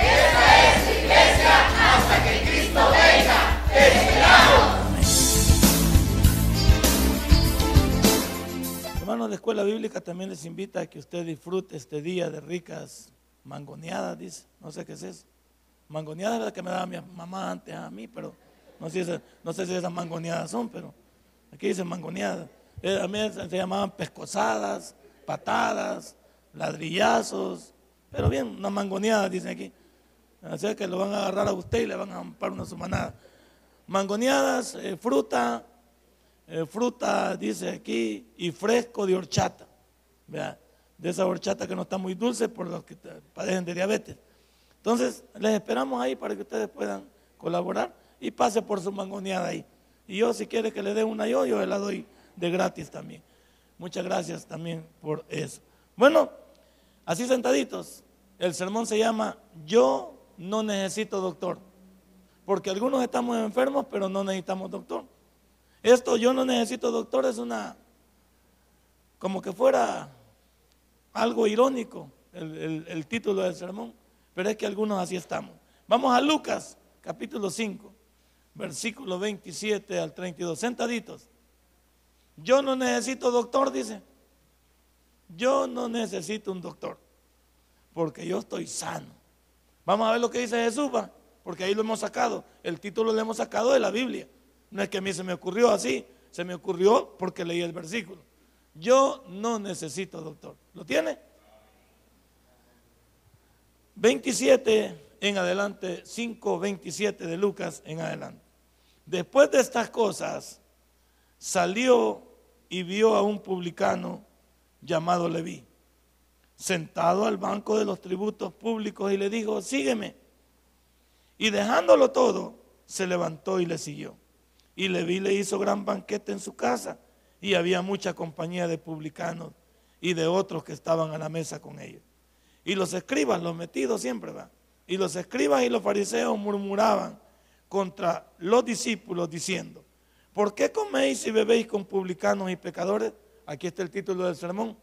Esta es iglesia hasta que Cristo venga. esperamos! Hermanos de Escuela Bíblica también les invita a que usted disfrute este día de ricas mangoneadas, dice. No sé qué es eso. Mangoneadas es la que me daba mi mamá antes a mí, pero no sé, si, no sé si esas mangoneadas son, pero aquí dice mangoneadas. Eh, a mí se llamaban pescosadas, patadas, ladrillazos, pero bien, unas mangoneadas dicen aquí. Así que lo van a agarrar a usted y le van a ampar una sumanada. Mangoneadas, eh, fruta, eh, fruta, dice aquí, y fresco de horchata. ¿vea? De esa horchata que no está muy dulce por los que padecen de diabetes. Entonces, les esperamos ahí para que ustedes puedan colaborar y pase por su mangoneada ahí. Y yo, si quiere que le dé una yo, yo la doy de gratis también. Muchas gracias también por eso. Bueno, así sentaditos, el sermón se llama Yo no necesito doctor. Porque algunos estamos enfermos, pero no necesitamos doctor. Esto yo no necesito doctor es una, como que fuera algo irónico el, el título del sermón, pero es que algunos así estamos. Vamos a Lucas, capítulo 5, versículo 27 al 32, sentaditos. Yo no necesito doctor, dice. Yo no necesito un doctor, porque yo estoy sano. Vamos a ver lo que dice Jesús, va, porque ahí lo hemos sacado. El título lo hemos sacado de la Biblia. No es que a mí se me ocurrió así, se me ocurrió porque leí el versículo. Yo no necesito doctor. ¿Lo tiene? 27 en adelante, 5, 27 de Lucas en adelante. Después de estas cosas, salió y vio a un publicano llamado Leví sentado al banco de los tributos públicos y le dijo, sígueme. Y dejándolo todo, se levantó y le siguió. Y Leví le hizo gran banquete en su casa y había mucha compañía de publicanos y de otros que estaban a la mesa con ellos. Y los escribas, los metidos siempre van. Y los escribas y los fariseos murmuraban contra los discípulos diciendo, ¿por qué coméis y bebéis con publicanos y pecadores? Aquí está el título del sermón.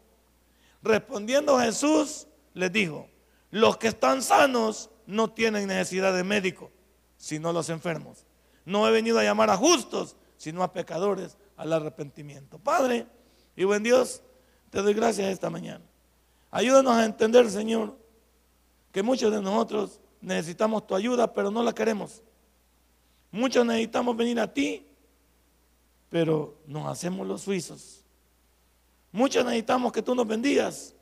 Respondiendo Jesús, les dijo, los que están sanos no tienen necesidad de médico, sino los enfermos. No he venido a llamar a justos, sino a pecadores al arrepentimiento. Padre y buen Dios, te doy gracias esta mañana. Ayúdanos a entender, Señor, que muchos de nosotros necesitamos tu ayuda, pero no la queremos. Muchos necesitamos venir a ti, pero nos hacemos los suizos. Muchos necesitamos que tú nos bendigas,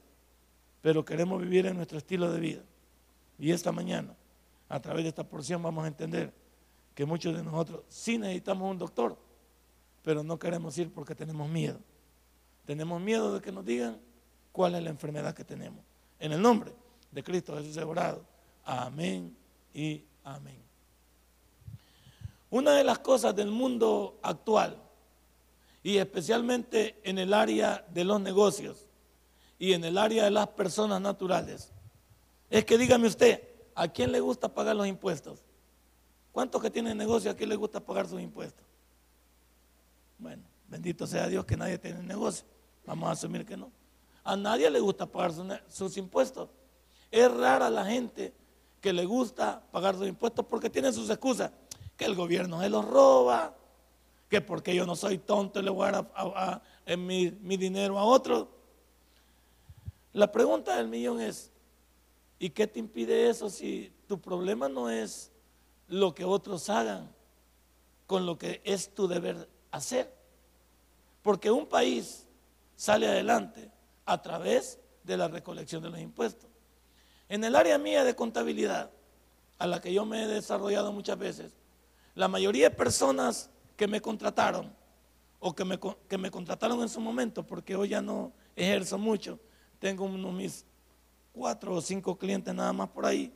pero queremos vivir en nuestro estilo de vida. Y esta mañana, a través de esta porción, vamos a entender que muchos de nosotros sí necesitamos un doctor, pero no queremos ir porque tenemos miedo. Tenemos miedo de que nos digan cuál es la enfermedad que tenemos. En el nombre de Cristo Jesús orado. Amén y amén. Una de las cosas del mundo actual y especialmente en el área de los negocios y en el área de las personas naturales, es que dígame usted, ¿a quién le gusta pagar los impuestos? ¿Cuántos que tienen negocio a quién le gusta pagar sus impuestos? Bueno, bendito sea Dios que nadie tiene negocio. Vamos a asumir que no. A nadie le gusta pagar sus, impuestos. Es rara la gente que le gusta pagar sus impuestos porque tiene sus excusas. Que el gobierno se los roba, que porque yo no soy tonto le voy a dar mi, mi dinero a otro. La pregunta del millón es, ¿y qué te impide eso si tu problema no es lo que otros hagan con lo que es tu deber hacer? Porque un país sale adelante a través de la recolección de los impuestos. En el área mía de contabilidad, a la que yo me he desarrollado muchas veces, la mayoría de personas que me contrataron o que me, que me contrataron en su momento, porque hoy ya no ejerzo mucho, tengo unos mis cuatro o cinco clientes nada más por ahí,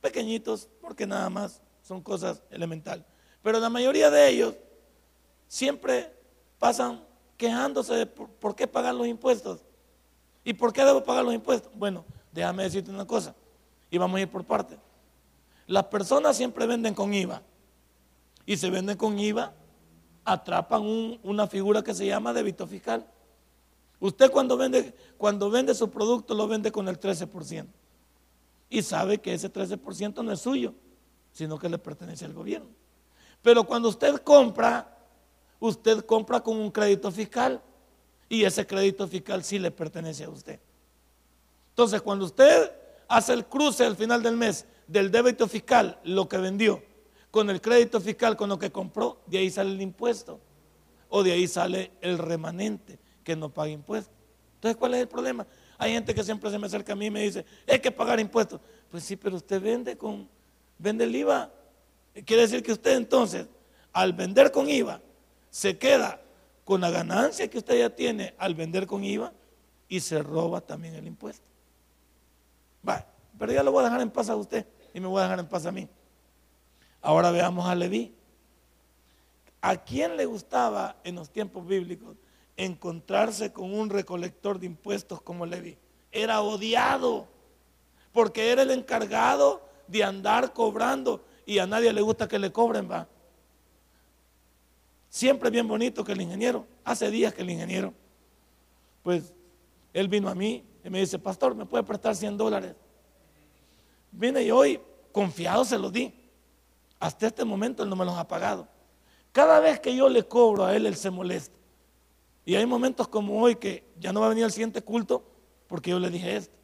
pequeñitos, porque nada más son cosas elementales. Pero la mayoría de ellos siempre pasan quejándose de por, qué pagar los impuestos. ¿Y por qué debo pagar los impuestos? Bueno, déjame decirte una cosa, y vamos a ir por partes. Las personas siempre venden con IVA, y se venden con IVA, atrapan una figura que se llama débito fiscal. Usted cuando vende, cuando vende su producto lo vende con el 13%. Y sabe que ese 13% no es suyo, sino que le pertenece al gobierno. Pero cuando usted compra, usted compra con un crédito fiscal y ese crédito fiscal sí le pertenece a usted. Entonces, cuando usted hace el cruce al final del mes del débito fiscal, lo que vendió, con el crédito fiscal, con lo que compró, de ahí sale el impuesto. O de ahí sale el remanente que no paga impuestos. Entonces, ¿cuál es el problema? Hay gente que siempre se me acerca a mí y me dice, hay que pagar impuestos. Pues sí, pero usted vende con, vende el IVA. Quiere decir que usted entonces, al vender con IVA, se queda con la ganancia que usted ya tiene al vender con IVA y se roba también el impuesto. Va, pero ya lo voy a dejar en paz a usted y me voy a dejar en paz a mí. Ahora veamos a Leví. ¿A quién le gustaba en los tiempos bíblicos encontrarse con un recolector de impuestos como Leví. Era odiado porque era el encargado de andar cobrando y a nadie le gusta que le cobren, va. Siempre bien bonito que el ingeniero, hace días que el ingeniero, pues él vino a mí y me dice, pastor, ¿me puede prestar 100 dólares? Vine y hoy confiado se los di. Hasta este momento él no me los ha pagado. Cada vez que yo le cobro a él, él se molesta. Y hay momentos como hoy que ya no va a venir al siguiente culto porque yo le dije esto.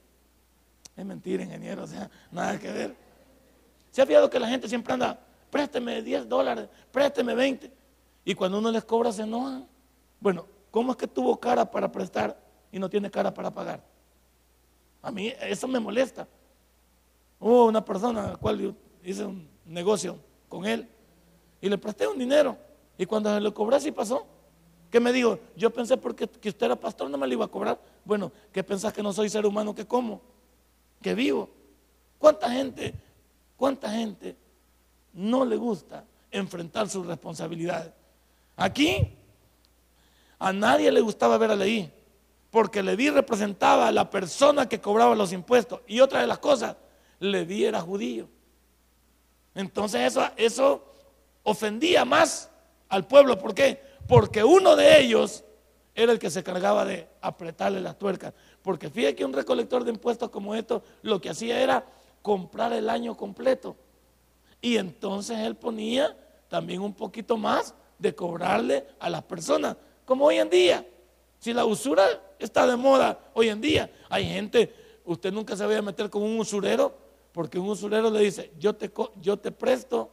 Es mentira, ingeniero, o sea, nada que ver. ¿Se ha fijado que la gente siempre anda, présteme 10 dólares, présteme 20? Y cuando uno les cobra se enojan. Bueno, ¿cómo es que tuvo cara para prestar y no tiene cara para pagar? A mí eso me molesta. Hubo una persona a la cual hice un negocio con él y le presté un dinero. Y cuando se lo cobré, sí pasó. ¿Qué me dijo? Yo pensé porque que usted era pastor no me lo iba a cobrar. Bueno, ¿qué pensás que no soy ser humano que como? Que vivo. ¿Cuánta gente, cuánta gente no le gusta enfrentar sus responsabilidades? Aquí a nadie le gustaba ver a Leí, porque Leví representaba a la persona que cobraba los impuestos. Y otra de las cosas, Leví era judío. Entonces eso, eso ofendía más al pueblo. ¿Por qué? porque uno de ellos era el que se cargaba de apretarle las tuercas. Porque fíjate que un recolector de impuestos como esto lo que hacía era comprar el año completo. Y entonces él ponía también un poquito más de cobrarle a las personas, como hoy en día. Si la usura está de moda hoy en día, hay gente, usted nunca se vaya a meter con un usurero, porque un usurero le dice, yo te, yo te presto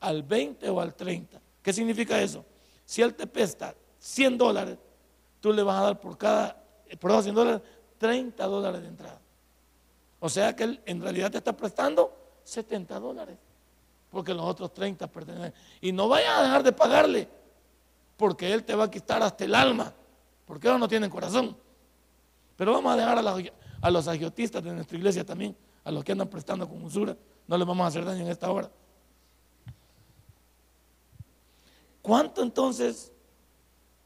al 20 o al 30. ¿Qué significa eso? Si él te presta 100 dólares, tú le vas a dar por cada, por esos 100 dólares, 30 dólares de entrada. O sea que él en realidad te está prestando 70 dólares, porque los otros 30 pertenecen. Y no vayas a dejar de pagarle, porque él te va a quitar hasta el alma, porque ellos no tienen corazón. Pero vamos a dejar a, a los agiotistas de nuestra iglesia también, a los que andan prestando con usura, no les vamos a hacer daño en esta hora. ¿Cuánto entonces,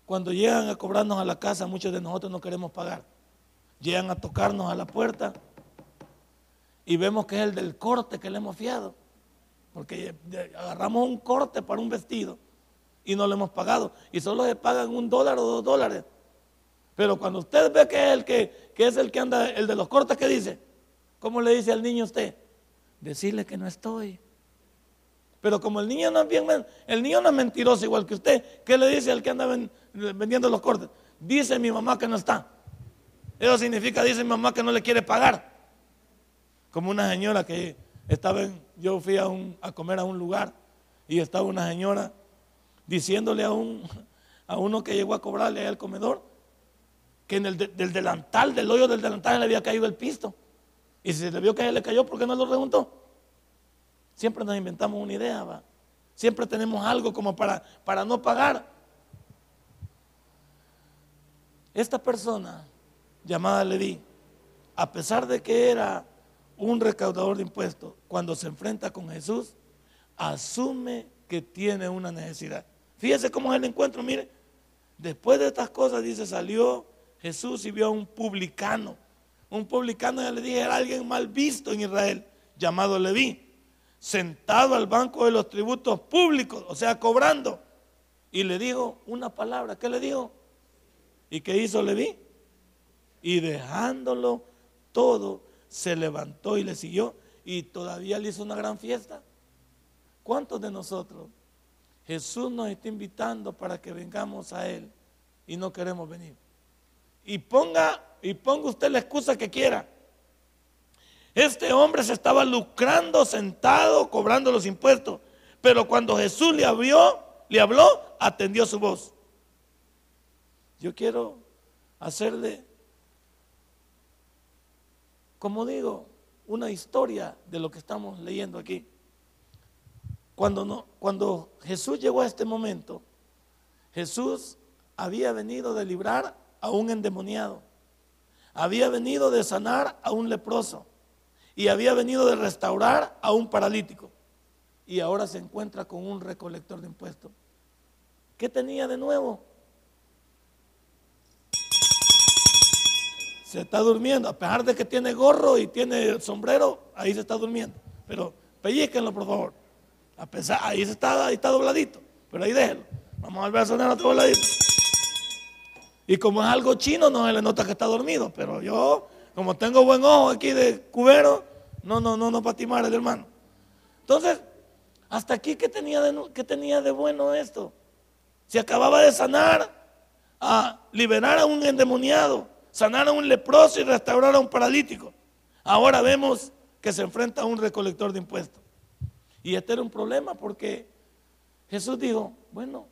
cuando llegan a cobrarnos a la casa, muchos de nosotros no queremos pagar? Llegan a tocarnos a la puerta y vemos que es el del corte que le hemos fiado. Porque agarramos un corte para un vestido y no lo hemos pagado. Y solo se pagan un dólar o dos dólares. Pero cuando usted ve que es el que, que es el que anda, el de los cortes, ¿qué dice? ¿Cómo le dice al niño usted? Decirle que no estoy. Pero como el niño no es bien, el niño no es mentiroso igual que usted, ¿qué le dice al que anda vendiendo los cortes? Dice mi mamá que no está. Eso significa, dice mi mamá que no le quiere pagar. Como una señora que estaba en, yo fui a, comer a un lugar y estaba una señora diciéndole a, un, uno que llegó a cobrarle al comedor que en el del delantal, del hoyo del delantal le había caído el pisto. Y si se le vio que le cayó, ¿por qué no lo preguntó? Siempre nos inventamos una idea, ¿va? Siempre tenemos algo como para, para no pagar. Esta persona llamada Leví, a pesar de que era un recaudador de impuestos, cuando se enfrenta con Jesús, asume que tiene una necesidad. Fíjese cómo es el encuentro, mire. Después de estas cosas, dice, salió Jesús y vio a un publicano. Un publicano, ya le dije, era alguien mal visto en Israel, llamado Leví, sentado al banco de los tributos públicos, o sea, cobrando. Y le dijo una palabra, ¿qué le dijo? ¿Y qué hizo Leví? Y dejándolo todo, se levantó y le siguió y todavía le hizo una gran fiesta. ¿Cuántos de nosotros Jesús nos está invitando para que vengamos a Él y no queremos venir? Y ponga, y ponga usted la excusa que quiera. Este hombre se estaba lucrando sentado, cobrando los impuestos. Pero cuando Jesús le abrió, le habló, atendió su voz. Yo quiero hacerle, como digo, una historia de lo que estamos leyendo aquí. Cuando, no, cuando Jesús llegó a este momento, Jesús había venido de librar a un endemoniado, había venido de sanar a un leproso y había venido de restaurar a un paralítico y ahora se encuentra con un recolector de impuestos. ¿Qué tenía de nuevo? Se está durmiendo, a pesar de que tiene gorro y tiene sombrero, ahí se está durmiendo. Pero pellizquenlo, por favor. A pesar, ahí se está, ahí está dobladito, pero ahí déjelo. Vamos a ver a sonar otro dobladito. Y como es algo chino, no se le nota que está dormido, pero yo, como tengo buen ojo aquí de cubero, no, no, no, no patimar el hermano. Entonces, hasta aquí, ¿qué tenía de, qué tenía de bueno esto? Se acababa de sanar, a liberar a un endemoniado, sanar a un leproso y restaurar a un paralítico. Ahora vemos que se enfrenta a un recolector de impuestos. Y este era un problema porque Jesús dijo, bueno,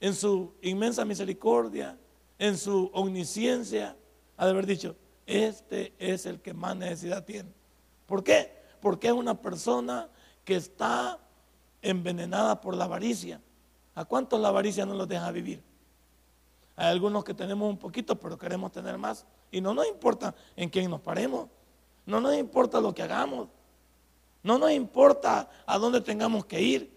en su inmensa misericordia, en su omnisciencia, ha de haber dicho, este es el que más necesidad tiene. ¿Por qué? Porque es una persona que está envenenada por la avaricia. ¿A cuántos la avaricia no los deja vivir? Hay algunos que tenemos un poquito, pero queremos tener más. Y no nos importa en quién nos paremos. No nos importa lo que hagamos. No nos importa a dónde tengamos que ir.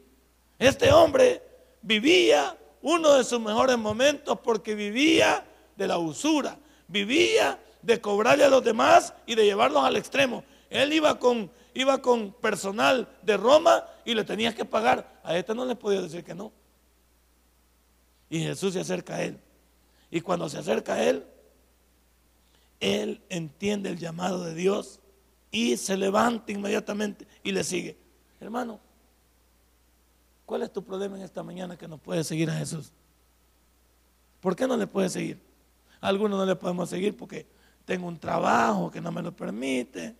Este hombre vivía uno de sus mejores momentos porque vivía de la usura. Vivía de cobrarle a los demás y de llevarlos al extremo. Él iba con, iba con personal de Roma y le tenías que pagar. A este no le podía decir que no. Y Jesús se acerca a él. Y cuando se acerca a Él, Él entiende el llamado de Dios y se levanta inmediatamente y le sigue. Hermano, ¿cuál es tu problema en esta mañana que no puedes seguir a Jesús? ¿Por qué no le puedes seguir? A algunos no le podemos seguir porque tengo un trabajo que no me lo permite.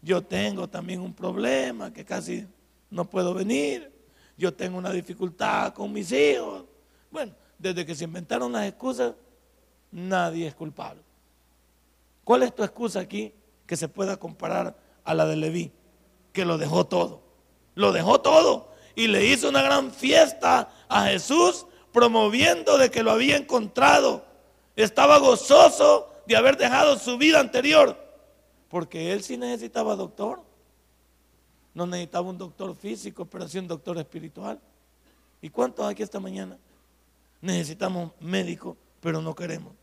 Yo tengo también un problema que casi no puedo venir. Yo tengo una dificultad con mis hijos. Bueno, desde que se inventaron las excusas, nadie es culpable. ¿Cuál es tu excusa aquí que se pueda comparar a la de Leví? Que lo dejó todo. Lo dejó todo y le hizo una gran fiesta a Jesús promoviendo de que lo había encontrado. Estaba gozoso de haber dejado su vida anterior. Porque él sí necesitaba doctor. No necesitaba un doctor físico, pero sí un doctor espiritual. ¿Y cuántos aquí esta mañana? necesitamos médicos, pero no queremos.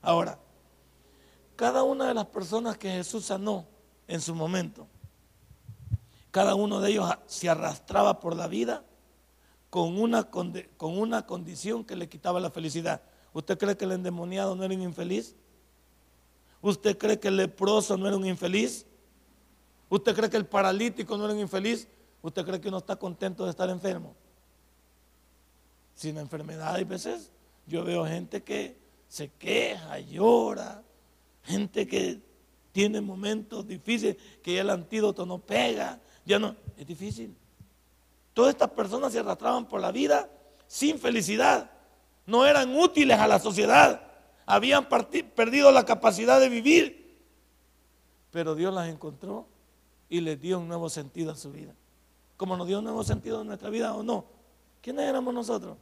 Ahora, cada una de las personas que Jesús sanó en su momento, cada uno de ellos se arrastraba por la vida con una, con una condición que le quitaba la felicidad. ¿Usted cree que el endemoniado no era un infeliz? ¿Usted cree que el leproso no era un infeliz? ¿Usted cree que el paralítico no era un infeliz? ¿Usted cree que uno está contento de estar enfermo? sin enfermedad. Hay veces yo veo gente que se queja, llora, gente que tiene momentos difíciles, que ya el antídoto no pega, ya no, es difícil. Todas estas personas se arrastraban por la vida sin felicidad, no eran útiles a la sociedad, habían perdido la capacidad de vivir, pero Dios las encontró y les dio un nuevo sentido a su vida. Como nos dio un nuevo sentido a nuestra vida o no. ¿Quiénes éramos nosotros?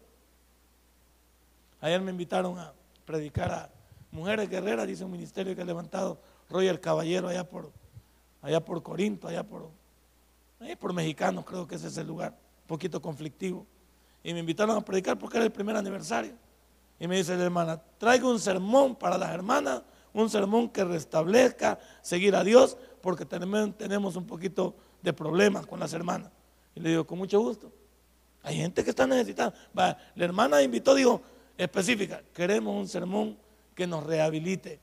Ayer me invitaron a predicar a Mujeres Guerreras, dice un ministerio que ha levantado Roger Caballero allá por allá por Corinto, allá por, por mexicanos, creo que ese es el lugar, un poquito conflictivo. Y me invitaron a predicar porque era el primer aniversario. Y me dice la hermana, traigo un sermón para las hermanas, un sermón que restablezca seguir a Dios, porque tenemos un poquito de problemas con las hermanas. Y le digo, con mucho gusto. Hay gente que está necesitada. la hermana invitó, dijo, específica, queremos un sermón que nos rehabilite,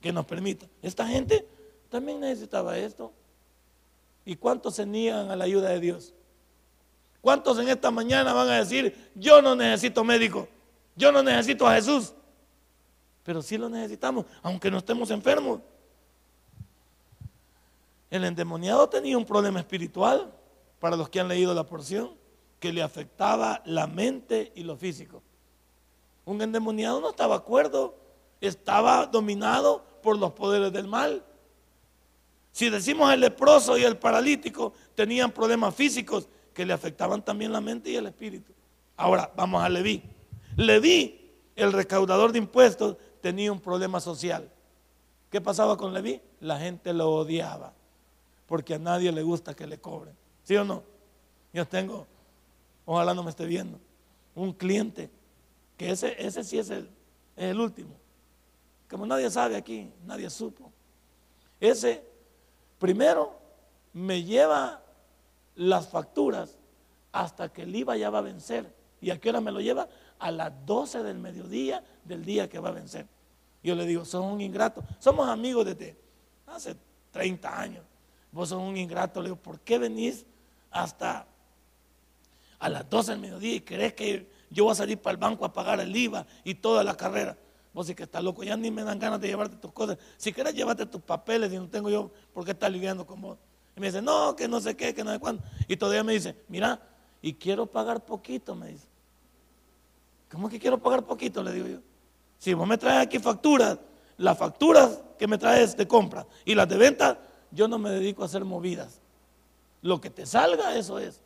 que nos permita. Esta gente también necesitaba esto. ¿Y cuántos se niegan a la ayuda de Dios? ¿Cuántos en esta mañana van a decir, yo no necesito médico, yo no necesito a Jesús? Pero sí lo necesitamos, aunque no estemos enfermos. El endemoniado tenía un problema espiritual, para los que han leído la porción, que le afectaba la mente y lo físico. Un endemoniado no estaba acuerdo, estaba dominado por los poderes del mal. Si decimos el leproso y el paralítico tenían problemas físicos que le afectaban también la mente y el espíritu. Ahora vamos a Leví. Leví, el recaudador de impuestos, tenía un problema social. ¿Qué pasaba con Leví? La gente lo odiaba porque a nadie le gusta que le cobren. ¿Sí o no? Yo tengo, ojalá no me esté viendo, un cliente que ese, ese sí es el, es el último. Como nadie sabe aquí, nadie supo. Ese primero me lleva las facturas hasta que el IVA ya va a vencer. ¿Y a qué hora me lo lleva? A las 12 del mediodía del día que va a vencer. Yo le digo, sos un ingrato. Somos amigos desde hace 30 años. Vos sos un ingrato. Le digo, ¿por qué venís hasta a las 12 del mediodía y crees que yo voy a salir para el banco a pagar el IVA y toda la carrera? Vos sí que estás loco, ya ni me dan ganas de llevarte tus cosas. Si quieres, llévate tus papeles y no tengo yo por qué estar lidiando con vos. Y me dice, no, que no sé qué, que no sé cuándo. Y todavía me dice, mira, y quiero pagar poquito, me dice. ¿Cómo que quiero pagar poquito? Le digo yo. Si vos me traes aquí facturas, las facturas que me traes de compra y las de venta, yo no me dedico a hacer movidas. Lo que te salga, eso es.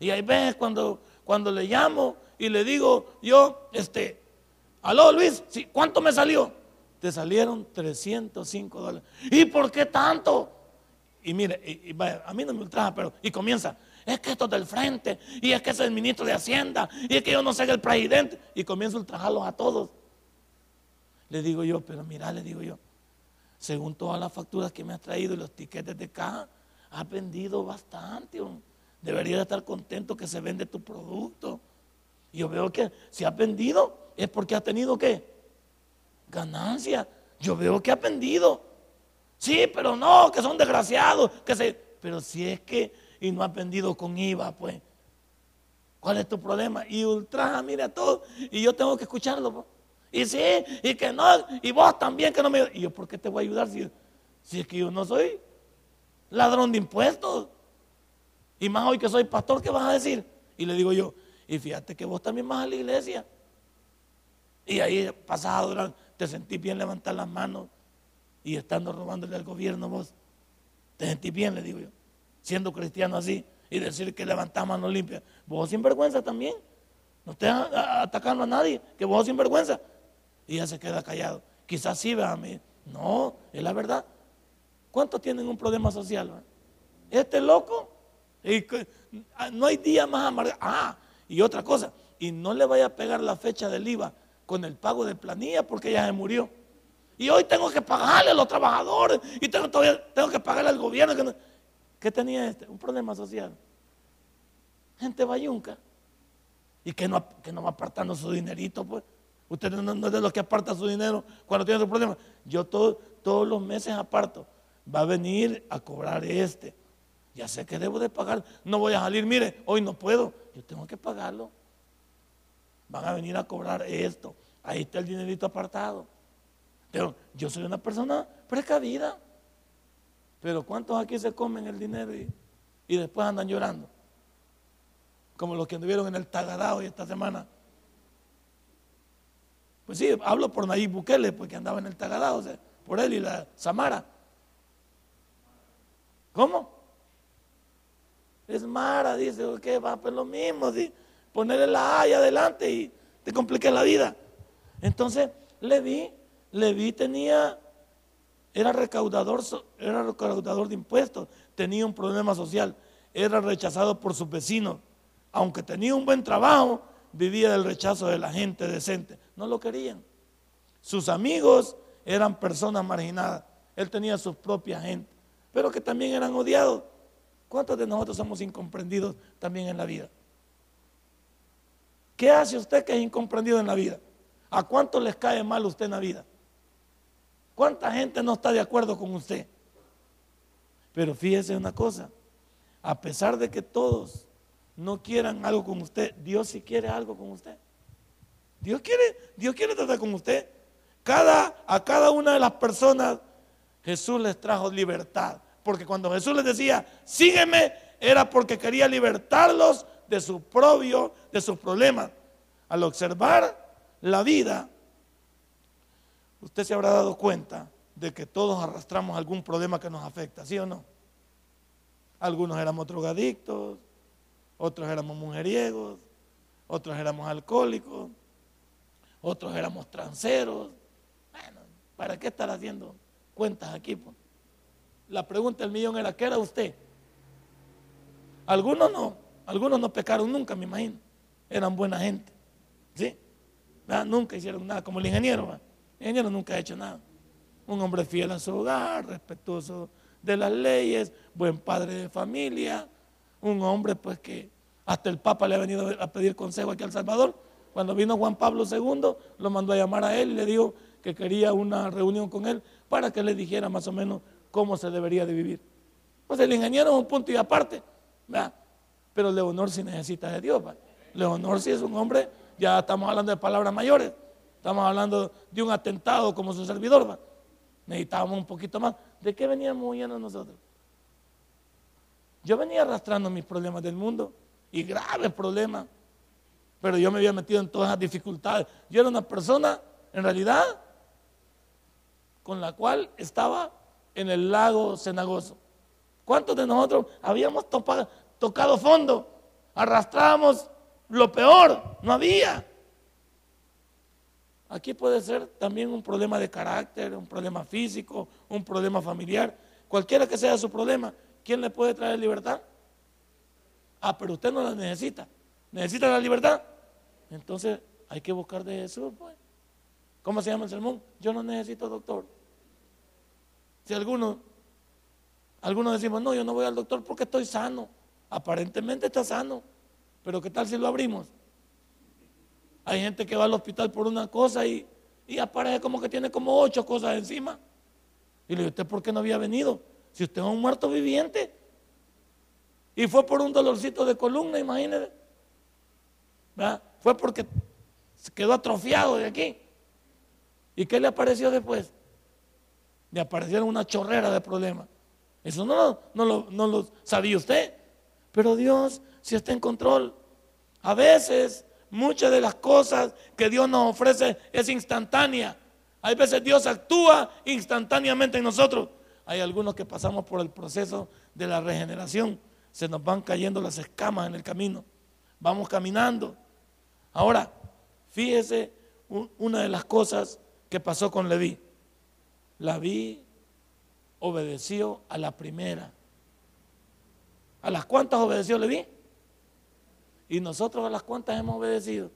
Y ahí ves cuando, cuando le llamo y le digo, yo, este, aló Luis, ¿cuánto me salió? Te salieron 305 dólares. ¿Y por qué tanto? Y mire, a mí no me ultraja, pero, y comienza, es que esto es del frente, y es que es el ministro de Hacienda, y es que yo no sé el presidente, y comienzo a ultrajarlos a todos. Le digo yo, pero mira, le digo yo, según todas las facturas que me has traído y los tiquetes de caja, has vendido bastante. Deberías estar contento que se vende tu producto. Yo veo que si has vendido es porque has tenido qué? Ganancia. Yo veo que has vendido. Sí, pero no, que son desgraciados, que se... Pero si es que, y no has vendido con IVA, pues, ¿cuál es tu problema? Y ultraja, mira todo, y yo tengo que escucharlo. Pues. Y sí, y que no, y vos también que no me... Y yo, ¿por qué te voy a ayudar si, si es que yo no soy ladrón de impuestos? Y más hoy que soy pastor, ¿qué vas a decir? Y le digo yo, y fíjate que vos también vas a la iglesia. Y ahí pasado, te sentís bien levantar las manos y estando robándole al gobierno vos, te sentís bien, le digo yo, siendo cristiano así y decir que levantás manos limpias. Vos sin vergüenza también. No estés atacando a nadie, que vos sin vergüenza. Y ya se queda callado. Quizás sí, vea a mí. No, es la verdad. ¿Cuántos tienen un problema social? Este loco. Ah, no hay día más amargo. Ah, y otra cosa. Y no le vaya a pegar la fecha del IVA con el pago de planilla porque ya se murió. Y hoy tengo que pagarle a los trabajadores y tengo, todavía, tengo que pagarle al gobierno. ¿Qué tenía este? Un problema social. Gente bayunca. Y que no, que no va apartando su dinerito, pues. Usted no, es de los que aparta su dinero cuando tiene su problema. Yo todos los meses aparto. Va a venir a cobrar este. Ya sé que debo de pagar. No voy a salir, mire, hoy no puedo. Yo tengo que pagarlo. Van a venir a cobrar esto. Ahí está el dinerito apartado. Pero yo soy una persona precavida. Pero ¿cuántos aquí se comen el dinero y, después andan llorando? Como los que anduvieron en el Tagadao y esta semana. Pues sí, hablo por Nayib Bukele, porque andaba en el Tagadao, por él y la Samara. ¿Cómo? Es Mara, dice, ¿qué va? Pues lo mismo, ¿sí? Ponerle la A adelante y te complica la vida. Entonces, le vi Leví tenía era recaudador, era recaudador de impuestos, tenía un problema social, era rechazado por sus vecinos. Aunque tenía un buen trabajo, vivía del rechazo de la gente decente. No lo querían. Sus amigos eran personas marginadas. Él tenía su propia gente, pero que también eran odiados. ¿Cuántos de nosotros somos incomprendidos también en la vida? ¿Qué hace usted que es incomprendido en la vida? ¿A cuántos les cae mal usted en la vida? ¿Cuánta gente no está de acuerdo con usted? Pero fíjese una cosa, a pesar de que todos no quieran algo con usted, Dios sí quiere algo con usted. Dios quiere, Dios quiere tratar con usted. Cada, a cada una de las personas Jesús les trajo libertad. Porque cuando Jesús les decía, sígueme, era porque quería libertarlos de su propio, de sus problemas. Al observar la vida, usted se habrá dado cuenta de que todos arrastramos algún problema que nos afecta, ¿sí o no? Algunos éramos drogadictos, otros éramos mujeriegos, otros éramos alcohólicos, otros éramos tranceros. Bueno, ¿para qué estar haciendo cuentas aquí? La pregunta del millón era, ¿qué era usted? Algunos no, algunos no pecaron nunca, me imagino. Eran buena gente. ¿Sí? Nunca hicieron nada, como el ingeniero. El ingeniero nunca ha hecho nada. Un hombre fiel a su hogar, respetuoso de las leyes, buen padre de familia, un hombre pues que hasta el Papa le ha venido a pedir consejo aquí al Salvador. Cuando vino Juan Pablo II, lo mandó a llamar a él y le dijo que quería una reunión con él para que le dijera más o menos cómo se debería de vivir. Pues el ingeniero es un punto y aparte, pero Leonor sí necesita de Dios. Leonor sí es un hombre, ya estamos hablando de palabras mayores, estamos hablando de un atentado como su servidor. Necesitábamos un poquito más. ¿De qué veníamos huyendo nosotros? Yo venía arrastrando mis problemas del mundo y graves problemas, pero yo me había metido en todas las dificultades. Yo era una persona, en realidad, con la cual estaba en el lago cenagoso. ¿Cuántos de nosotros habíamos tocado fondo? Arrastrábamos lo peor, no había. Aquí puede ser también un problema de carácter, un problema físico, un problema familiar, cualquiera que sea su problema. ¿Quién le puede traer libertad? Ah, pero usted no la necesita. ¿Necesita la libertad? Entonces hay que buscar de Jesús, pues. ¿Cómo se llama el sermón? Yo no necesito doctor. Si algunos, algunos decimos, no, yo no voy al doctor porque estoy sano. Aparentemente está sano. Pero ¿qué tal si lo abrimos? Hay gente que va al hospital por una cosa y, y aparece como que tiene como ocho cosas encima. Y le digo, ¿usted por qué no había venido? Si usted es un muerto viviente. Y fue por un dolorcito de columna, imagínese. Fue porque se quedó atrofiado de aquí. ¿Y qué le apareció después? Le aparecieron una chorrera de problemas. Eso no, no, lo, no lo sabía usted. Pero Dios si está en control. A veces muchas de las cosas que Dios nos ofrece es instantánea. Hay veces Dios actúa instantáneamente en nosotros. Hay algunos que pasamos por el proceso de la regeneración. Se nos van cayendo las escamas en el camino. Vamos caminando. Ahora, fíjese una de las cosas que pasó con Leví. Leví obedeció a la primera. ¿A las cuantas obedeció Leví? Y nosotros a las cuantas hemos obedecido.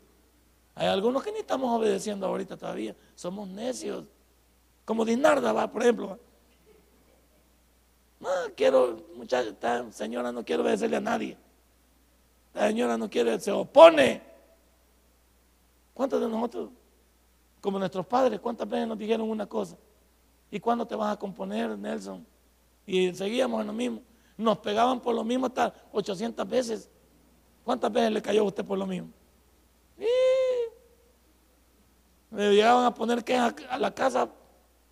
Hay algunos que ni estamos obedeciendo ahorita todavía. Somos necios. Como Dinarda va, por ejemplo. No, quiero, muchacha, esta señora no quiere obedecerle a nadie. La señora no quiere, se opone. ¿Cuántos de nosotros, como nuestros padres, cuántas veces nos dijeron una cosa? ¿Y cuándo te vas a componer, Nelson? Y seguíamos en lo mismo. Nos pegaban por lo mismo hasta 800 veces. ¿Cuántas veces le cayó a usted por lo mismo? Me llegaban a poner que a la casa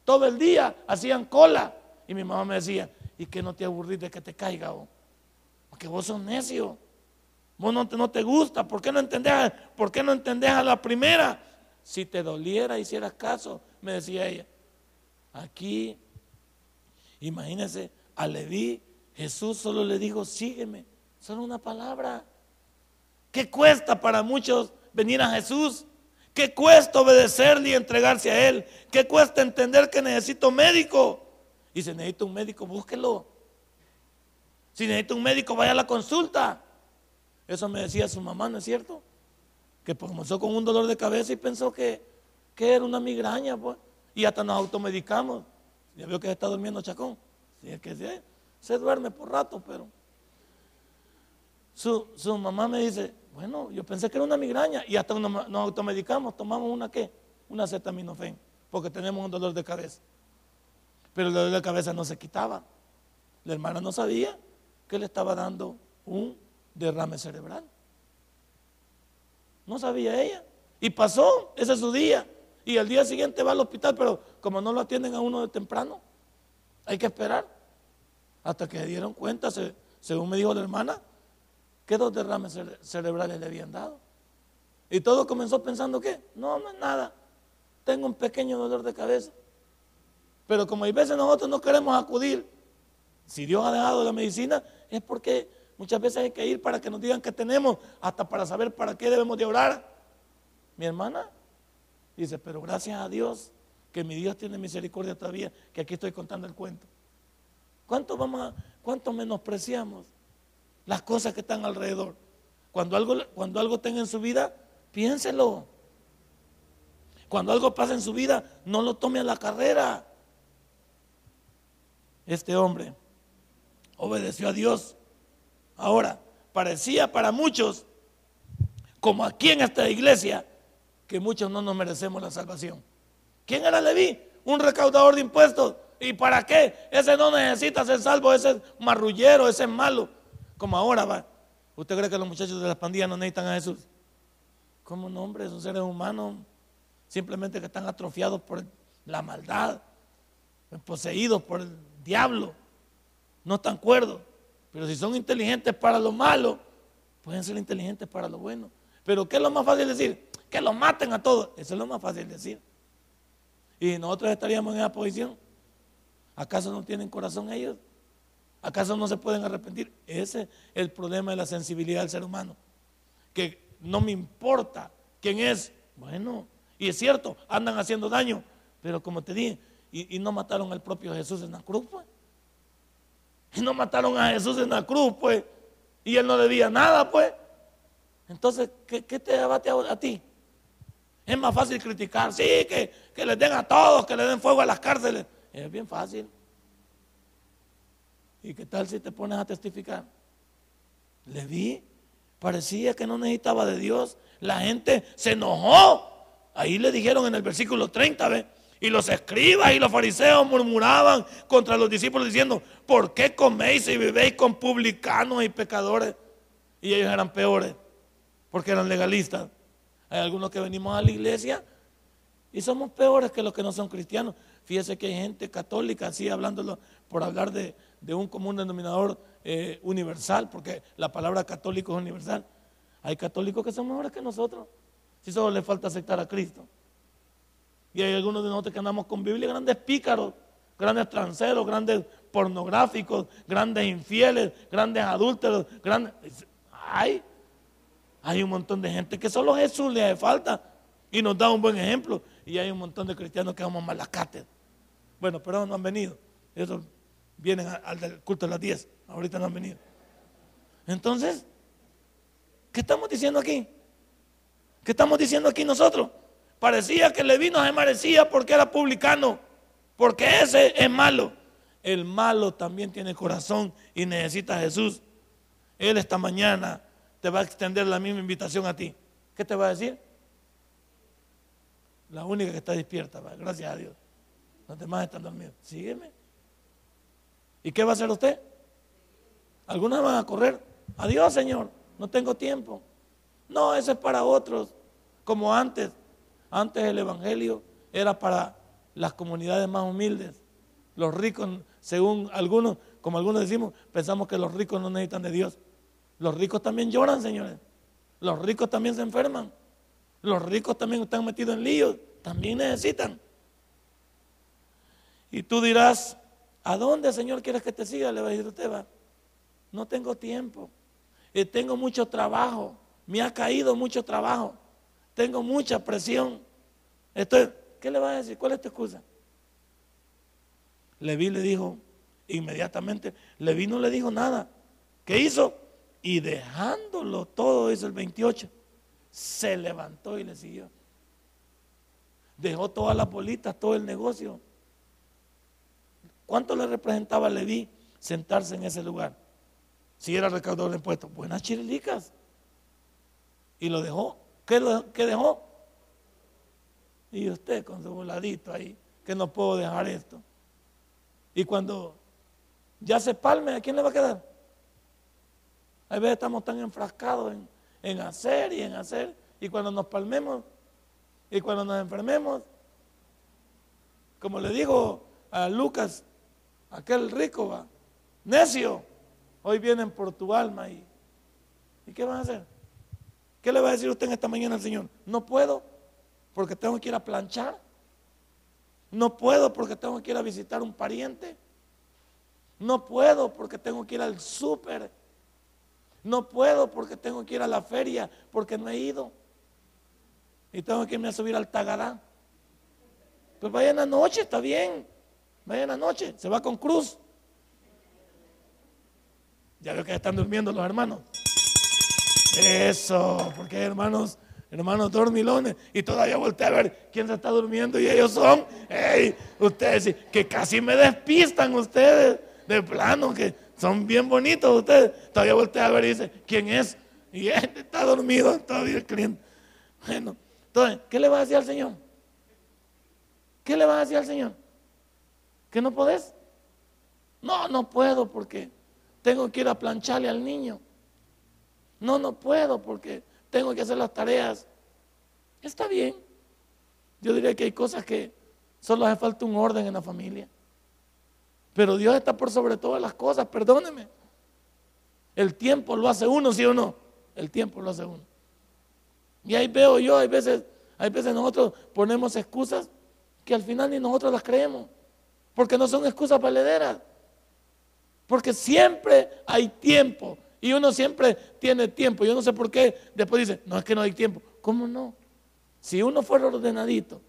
todo el día, hacían cola. Y mi mamá me decía, y que no te aburrís de que te caiga vos. Porque vos sos necio. Vos no te, no te gusta. ¿Por qué no entendés, ¿Por qué no entendés a la primera? Si te doliera, hicieras caso, me decía ella. Aquí, imagínense, a Leví, Jesús solo le dijo, sígueme. Solo una palabra. ¿Qué cuesta para muchos venir a Jesús? ¿Qué cuesta obedecerle y entregarse a Él? ¿Qué cuesta entender que necesito médico? Y si necesita un médico, búsquelo. Si necesita un médico, vaya a la consulta. Eso me decía su mamá, ¿no es cierto? Que comenzó con un dolor de cabeza y pensó que, que era una migraña, pues. Y hasta nos automedicamos. Ya veo que está durmiendo Chacón. Si es que se, se duerme por rato, pero. Su, su, mamá me dice, bueno, yo pensé que era una migraña y hasta nos, automedicamos, tomamos una qué, una acetaminofén, porque tenemos un dolor de cabeza. Pero el dolor de cabeza no se quitaba. La hermana no sabía que le estaba dando un derrame cerebral. No sabía ella. Y pasó, ese es su día. Y al día siguiente va al hospital, pero como no lo atienden a uno de temprano, hay que esperar. Hasta que dieron cuenta, según me dijo la hermana, que dos derrames cerebrales le habían dado. Y todo comenzó pensando que, no, no es nada, tengo un pequeño dolor de cabeza. Pero como hay veces nosotros no queremos acudir, si Dios ha dejado la medicina, es porque muchas veces hay que ir para que nos digan que tenemos, hasta para saber para qué debemos de orar. Mi hermana dice, pero gracias a Dios que mi Dios tiene misericordia todavía, que aquí estoy contando el cuento. ¿Cuánto, vamos a, menospreciamos las cosas que están alrededor. Cuando algo, cuando algo tenga en su vida, piénselo. Cuando algo pasa en su vida, no lo tome a la carrera. Este hombre obedeció a Dios. Ahora, parecía para muchos, como aquí en esta iglesia, que muchos no nos merecemos la salvación. ¿Quién era Leví? Un recaudador de impuestos. ¿Y para qué? Ese no necesita ser salvo, ese es marrullero, ese es malo como ahora va. ¿Usted cree que los muchachos de las pandillas no necesitan a Jesús? ¿Cómo no, hombre? Son seres humanos simplemente que están atrofiados por la maldad, poseídos por el diablo. No están cuerdos. Pero si son inteligentes para lo malo, pueden ser inteligentes para lo bueno. Pero ¿qué es lo más fácil decir? Que los maten a todos. Eso es lo más fácil decir. Y nosotros estaríamos en esa posición. ¿Acaso no tienen corazón ellos? ¿Acaso no se pueden arrepentir? Ese es el problema de la sensibilidad del ser humano. Que no me importa quién es. Bueno, y es cierto, andan haciendo daño. Pero como te dije, y, no mataron al propio Jesús en la cruz, pues. Y no mataron a Jesús en la cruz, pues. Y él no debía nada, pues. Entonces, ¿qué, te debate a, ti? Es más fácil criticar, sí, que, que les den a todos, que le den fuego a las cárceles. Es bien fácil. ¿Y qué tal si te pones a testificar? Le vi, parecía que no necesitaba de Dios. La gente se enojó. Ahí le dijeron en el versículo 30, ¿ve? Y los escribas y los fariseos murmuraban contra los discípulos diciendo, ¿por qué coméis y bebéis con publicanos y pecadores? Y ellos eran peores, porque eran legalistas. Hay algunos que venimos a la iglesia y somos peores que los que no son cristianos. Fíjese que hay gente católica, así hablándolo por hablar de, de un común denominador eh, universal, porque la palabra católico es universal. Hay católicos que son mejores que nosotros, si solo les falta aceptar a Cristo. Y hay algunos de nosotros que andamos con Biblia, grandes pícaros, grandes tranceros, grandes pornográficos, grandes infieles, grandes adúlteros, grandes... Hay, hay un montón de gente que solo Jesús le hace falta y nos da un buen ejemplo. Y hay un montón de cristianos que vamos malacate. Bueno, pero no han venido. Eso vienen al culto de las 10. Ahorita no han venido. Entonces, ¿qué estamos diciendo aquí? ¿Qué estamos diciendo aquí nosotros? Parecía que Leví no se merecía porque era publicano, porque ese es malo. El malo también tiene corazón y necesita a Jesús. Él esta mañana te va a extender la misma invitación a ti. ¿Qué te va a decir? La única que está despierta, gracias a Dios. Los demás están dormidos. Sígueme. ¿Y qué va a hacer usted? Algunas van a correr. Adiós, Señor, no tengo tiempo. No, eso es para otros. Como antes. Antes el Evangelio era para las comunidades más humildes. Los ricos, según algunos, como algunos decimos, pensamos que los ricos no necesitan de Dios. Los ricos también lloran, señores. Los ricos también se enferman. Los ricos también están metidos en líos. También necesitan. Y tú dirás, ¿A dónde, Señor, quieres que te siga? Le va a decir va. No tengo tiempo. Y tengo mucho trabajo. Me ha caído mucho trabajo. Tengo mucha presión. Estoy, ¿Qué le va a decir? ¿Cuál es tu excusa? Leví le dijo inmediatamente, Leví no le dijo nada. ¿Qué hizo? Y dejándolo todo, dice el 28, se levantó y le siguió. Dejó todas las bolitas, todo el negocio. ¿Cuánto le representaba a Leví sentarse en ese lugar? Si era recaudador de impuestos, buenas chirilicas. Y lo dejó. ¿Qué, ¿Qué dejó? Y usted con su voladito ahí, que no puedo dejar esto. Y cuando ya se palme, ¿a quién le va a quedar? A veces estamos tan enfrascados en, en hacer y en hacer. Y cuando nos palmemos y cuando nos enfermemos, como le digo a Lucas, aquel rico va, necio, hoy vienen por tu alma y, ¿y qué van a hacer? ¿Qué le va a decir usted en esta mañana al Señor? No puedo porque tengo que ir a planchar. No puedo porque tengo que ir a visitar un pariente. No puedo porque tengo que ir al súper. No puedo porque tengo que ir a la feria porque no he ido. Y tengo que irme a subir al Tagadá. Pues vaya en la noche, está bien. Vaya noche, se va con cruz. Ya veo que están durmiendo los hermanos. Eso, porque hermanos, hermanos dormilones. Y todavía volteé a ver quién se está durmiendo y ellos son, hey, ustedes, que casi me despistan ustedes, de plano, que son bien bonitos ustedes. Todavía volteé a ver y dice, ¿quién es? Y él está dormido todavía el cliente. Bueno, entonces, ¿qué le va a decir al Señor? ¿Qué le va a decir al Señor? ¿Que no podés? No, no puedo porque tengo que ir a plancharle al niño. No, no puedo porque tengo que hacer las tareas. Está bien. Yo diría que hay cosas que solo hace falta un orden en la familia. Pero Dios está por sobre todas las cosas, perdóneme. El tiempo lo hace uno, sí o no. El tiempo lo hace uno. Y ahí veo yo, hay veces, hay veces nosotros ponemos excusas que al final ni nosotros las creemos. Porque no son excusas valederas. Porque siempre hay tiempo. Y uno siempre tiene tiempo. Yo no sé por qué después dice, no es que no hay tiempo. ¿Cómo no? Si uno fuera ordenadito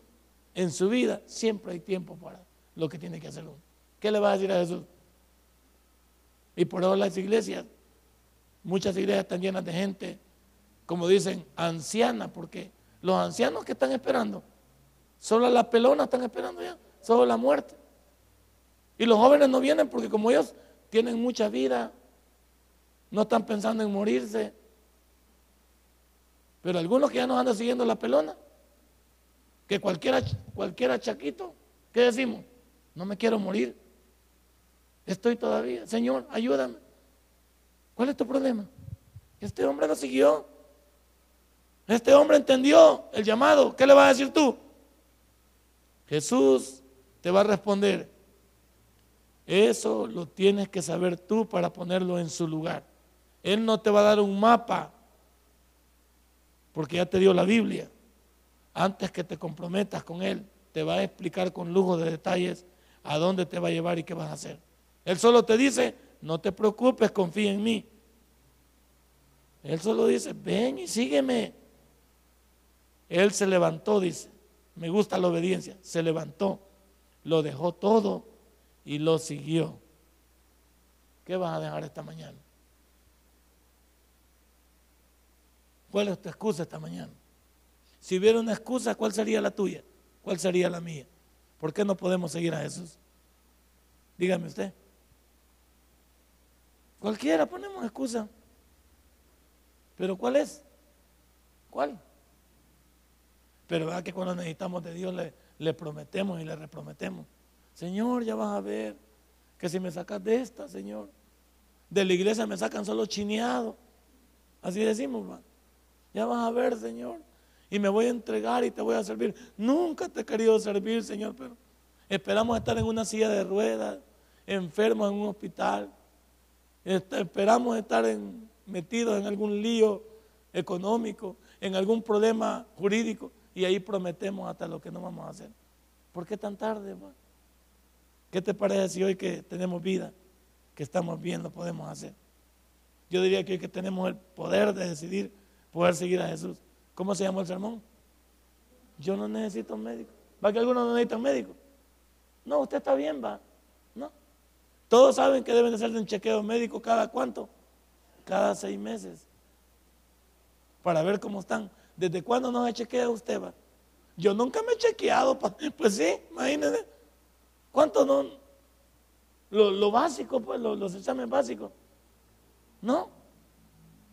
en su vida, siempre hay tiempo para lo que tiene que hacer uno. ¿Qué le va a decir a Jesús? Y por eso las iglesias, muchas iglesias están llenas de gente, como dicen, anciana, porque los ancianos que están esperando, solo las pelonas están esperando ya, solo la muerte. Y los jóvenes no vienen porque como ellos tienen mucha vida, no están pensando en morirse. Pero algunos que ya nos andan siguiendo la pelona, que cualquiera, cualquiera chaquito, ¿qué decimos? No me quiero morir. Estoy todavía. Señor, ayúdame. ¿Cuál es tu problema? Este hombre lo siguió. Este hombre entendió el llamado. ¿Qué le vas a decir tú? Jesús te va a responder. Eso lo tienes que saber tú para ponerlo en su lugar. Él no te va a dar un mapa, porque ya te dio la Biblia. Antes que te comprometas con Él, te va a explicar con lujo de detalles a dónde te va a llevar y qué vas a hacer. Él solo te dice, no te preocupes, confía en mí. Él solo dice, ven y sígueme. Él se levantó, dice, me gusta la obediencia, se levantó, lo dejó todo y lo siguió. ¿Qué vas a dejar esta mañana? ¿Cuál es tu excusa esta mañana? Si hubiera una excusa, ¿cuál sería la tuya? ¿Cuál sería la mía? ¿Por qué no podemos seguir a Jesús? Dígame usted. Cualquiera ponemos excusa. Pero ¿cuál es? ¿Cuál? Pero vea que cuando necesitamos de Dios le, le prometemos y le reprometemos. Señor, ya vas a ver que si me sacas de esta, Señor, de la iglesia me sacan solo chineado. Así decimos, Ya vas a ver, Señor. Y me voy a entregar y te voy a servir. Nunca te he querido servir, Señor, pero esperamos estar en una silla de ruedas, enfermos en un hospital. Esperamos estar metidos en algún lío económico, en algún problema jurídico, y ahí prometemos hasta lo que no vamos a hacer. ¿Por qué tan tarde? hermano? ¿Qué te parece si hoy que tenemos vida, que estamos bien, lo podemos hacer? Yo diría que hoy que tenemos el poder de decidir poder seguir a Jesús. ¿Cómo se llama el sermón? Yo no necesito un médico. ¿Va que algunos no necesitan médico? No, usted está bien, va. Todos saben que deben de hacer un chequeo médico cada cuánto? Cada seis meses. Para ver cómo están. ¿Desde cuándo no se chequea usted? Va? Yo nunca me he chequeado. Pues sí, imagínense. ¿Cuánto no? Lo, básico, pues, los exámenes básicos. No.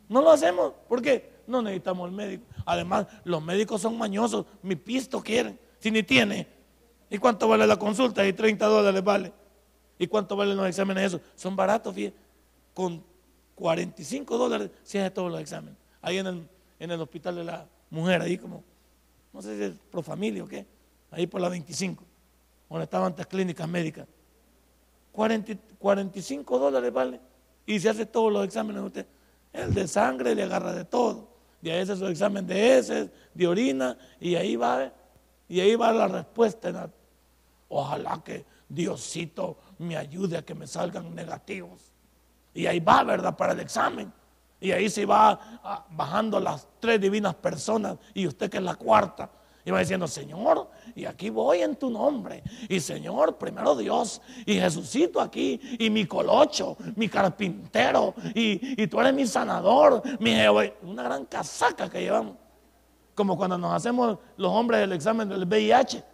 No lo hacemos. ¿Por qué? No necesitamos el médico. Además, los médicos son mañosos. Mi pisto quieren. Si ni tiene. ¿Y cuánto vale la consulta? Y 30 dólares vale. ¿Y cuánto valen los exámenes esos? Son baratos, fíjate. Con 45 dólares se hace todos los exámenes. Ahí en el, en el hospital de la mujer, ahí como, no sé si es pro familia o qué. Ahí por la 25, donde estaban antes clínicas médicas. 45 dólares vale. Y se hace todos los exámenes de usted. El de sangre le agarra de todo. Y ahí hace su examen de heces, de orina, y ahí va, y ahí va la respuesta. Ojalá que Diosito me ayude a que me salgan negativos. Y ahí va, ¿verdad? Para el examen. Y ahí se va ah, bajando las tres divinas personas y usted que es la cuarta. Y va diciendo, Señor, y aquí voy en tu nombre. Y Señor, primero Dios. Y Jesucito aquí. Y mi colocho, mi carpintero. Y, tú eres mi sanador. Mi Una gran casaca que llevamos. Como cuando nos hacemos los hombres el examen del VIH.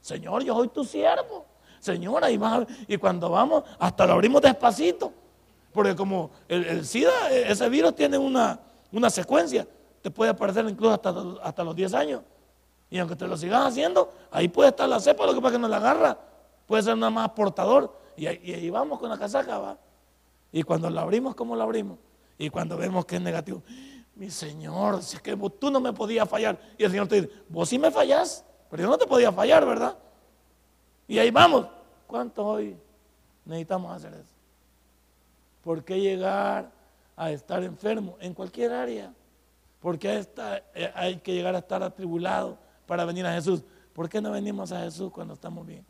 Señor, yo soy tu siervo. Señora, y, y cuando vamos, hasta lo abrimos despacito. Porque como el, SIDA, e, ese virus tiene una, una, secuencia. Te puede aparecer incluso hasta, hasta los 10 años. Y aunque te lo sigas haciendo, ahí puede estar la cepa, lo que pasa que no la agarra. Puede ser nada más portador. Y ahí, vamos con la casaca, va. Y cuando la abrimos, ¿cómo la abrimos? Y cuando vemos que es negativo, mi Señor, si es que tú no me podías fallar. Y el Señor te dice, vos sí me fallás, pero yo no te podía fallar, ¿verdad? Y ahí vamos. ¿Cuántos hoy necesitamos hacer eso? ¿Por qué llegar a estar enfermo en cualquier área? ¿Por qué eh, hay que llegar a estar atribulado? Para venir a Jesús. ¿Por qué no venimos a Jesús cuando estamos bien?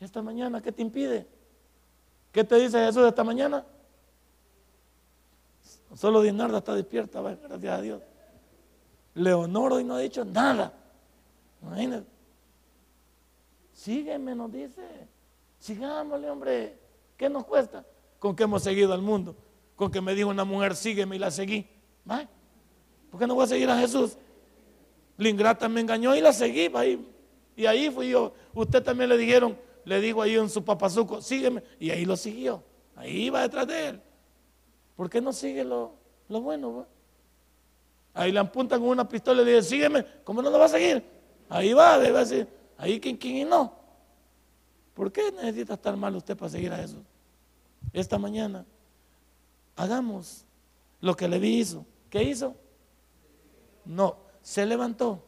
Esta mañana, ¿qué te impide? ¿Qué te dice Jesús esta mañana? Solo Dinarda está despierta, gracias a Dios. Leonor hoy no ha dicho nada. Imagínate. Sígueme, nos dice. Sigámosle, hombre. ¿Qué nos cuesta? Con que hemos seguido al mundo. Con que me dijo una mujer, sígueme y la seguí. ¿Por qué no voy a seguir a Jesús? La ingrata me engañó y la seguí. Ahí. Y ahí fui yo. Usted también le dijeron, le dijo ahí en su papazuco, sígueme. Y ahí lo siguió. Ahí iba detrás de él. ¿Por qué no sigue lo, bueno? Ahí le apuntan con una pistola y le dicen, sígueme. ¿Cómo no lo va a seguir? Ahí va, debe decir. Ahí quien, quien y no. ¿Por qué necesita estar mal usted para seguir a Jesús? Esta mañana, hagamos lo que le vi hizo. ¿Qué hizo? No, se levantó,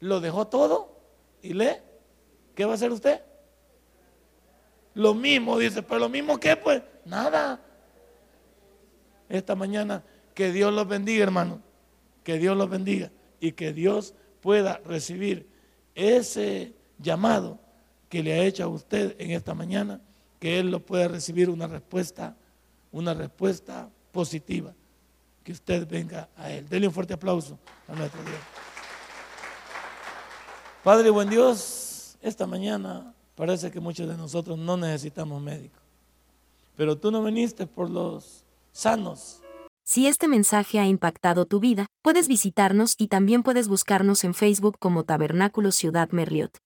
lo dejó todo y le, ¿qué va a hacer usted? Lo mismo, dice, pero lo mismo que pues, nada. Esta mañana, que Dios los bendiga, hermano, que Dios los bendiga y que Dios pueda recibir ese llamado que le ha hecho a usted en esta mañana, que Él lo pueda recibir una respuesta, una respuesta positiva que usted venga a Él. Dele un fuerte aplauso a nuestro Dios. Padre, buen Dios, esta mañana parece que muchos de nosotros no necesitamos médico, pero tú no viniste por los sanos. Si este mensaje ha impactado tu vida, puedes visitarnos y también puedes buscarnos en Facebook como Tabernáculo Ciudad Merliot.